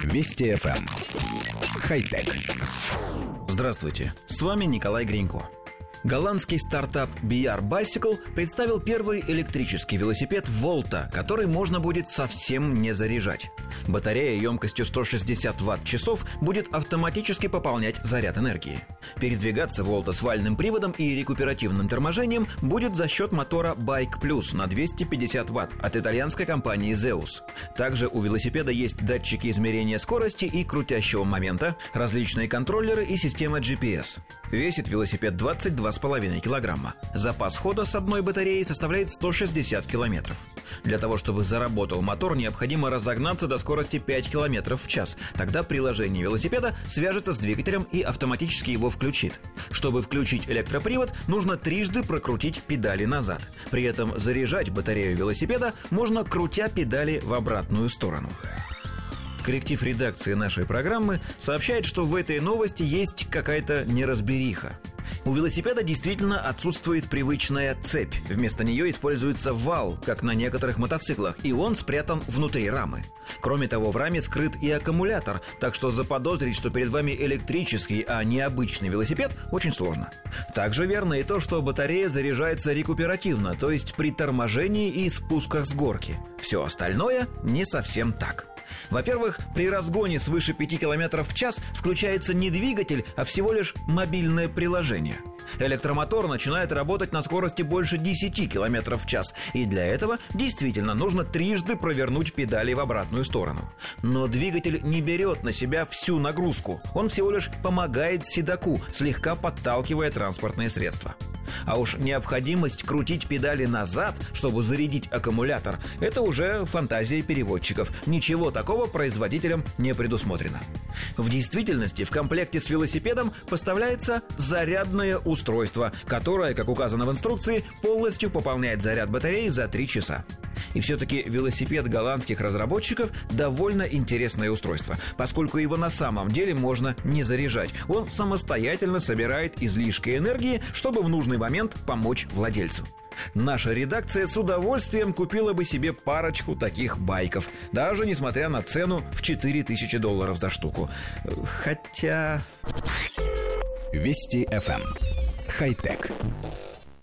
Вести FM. Эм. Хай-тек. Здравствуйте, с вами Николай Гринько. Голландский стартап BR Bicycle представил первый электрический велосипед Volta, который можно будет совсем не заряжать. Батарея емкостью 160 ватт-часов будет автоматически пополнять заряд энергии. Передвигаться Volta с вальным приводом и рекуперативным торможением будет за счет мотора Bike Plus на 250 ватт от итальянской компании Zeus. Также у велосипеда есть датчики измерения скорости и крутящего момента, различные контроллеры и система GPS. Весит велосипед 22,5 килограмма. Запас хода с одной батареей составляет 160 километров. Для того, чтобы заработал мотор, необходимо разогнаться до скорости 5 км в час. Тогда приложение велосипеда свяжется с двигателем и автоматически его включит. Чтобы включить электропривод, нужно трижды прокрутить педали назад. При этом заряжать батарею велосипеда можно, крутя педали в обратную сторону. Коллектив редакции нашей программы сообщает, что в этой новости есть какая-то неразбериха. У велосипеда действительно отсутствует привычная цепь. Вместо нее используется вал, как на некоторых мотоциклах, и он спрятан внутри рамы. Кроме того, в раме скрыт и аккумулятор, так что заподозрить, что перед вами электрический, а не обычный велосипед, очень сложно. Также верно и то, что батарея заряжается рекуперативно, то есть при торможении и спусках с горки. Все остальное не совсем так. Во-первых, при разгоне свыше 5 км в час включается не двигатель, а всего лишь мобильное приложение. Электромотор начинает работать на скорости больше 10 км в час, и для этого действительно нужно трижды провернуть педали в обратную сторону. Но двигатель не берет на себя всю нагрузку, он всего лишь помогает седаку, слегка подталкивая транспортное средство. А уж необходимость крутить педали назад, чтобы зарядить аккумулятор, это уже фантазия переводчиков. Ничего такого производителям не предусмотрено. В действительности в комплекте с велосипедом поставляется зарядное устройство, которое, как указано в инструкции, полностью пополняет заряд батареи за 3 часа. И все-таки велосипед голландских разработчиков довольно интересное устройство, поскольку его на самом деле можно не заряжать. Он самостоятельно собирает излишки энергии, чтобы в нужный момент помочь владельцу. Наша редакция с удовольствием купила бы себе парочку таких байков, даже несмотря на цену в 4000 долларов за штуку. Хотя... Вести FM. Эм. Хай-тек.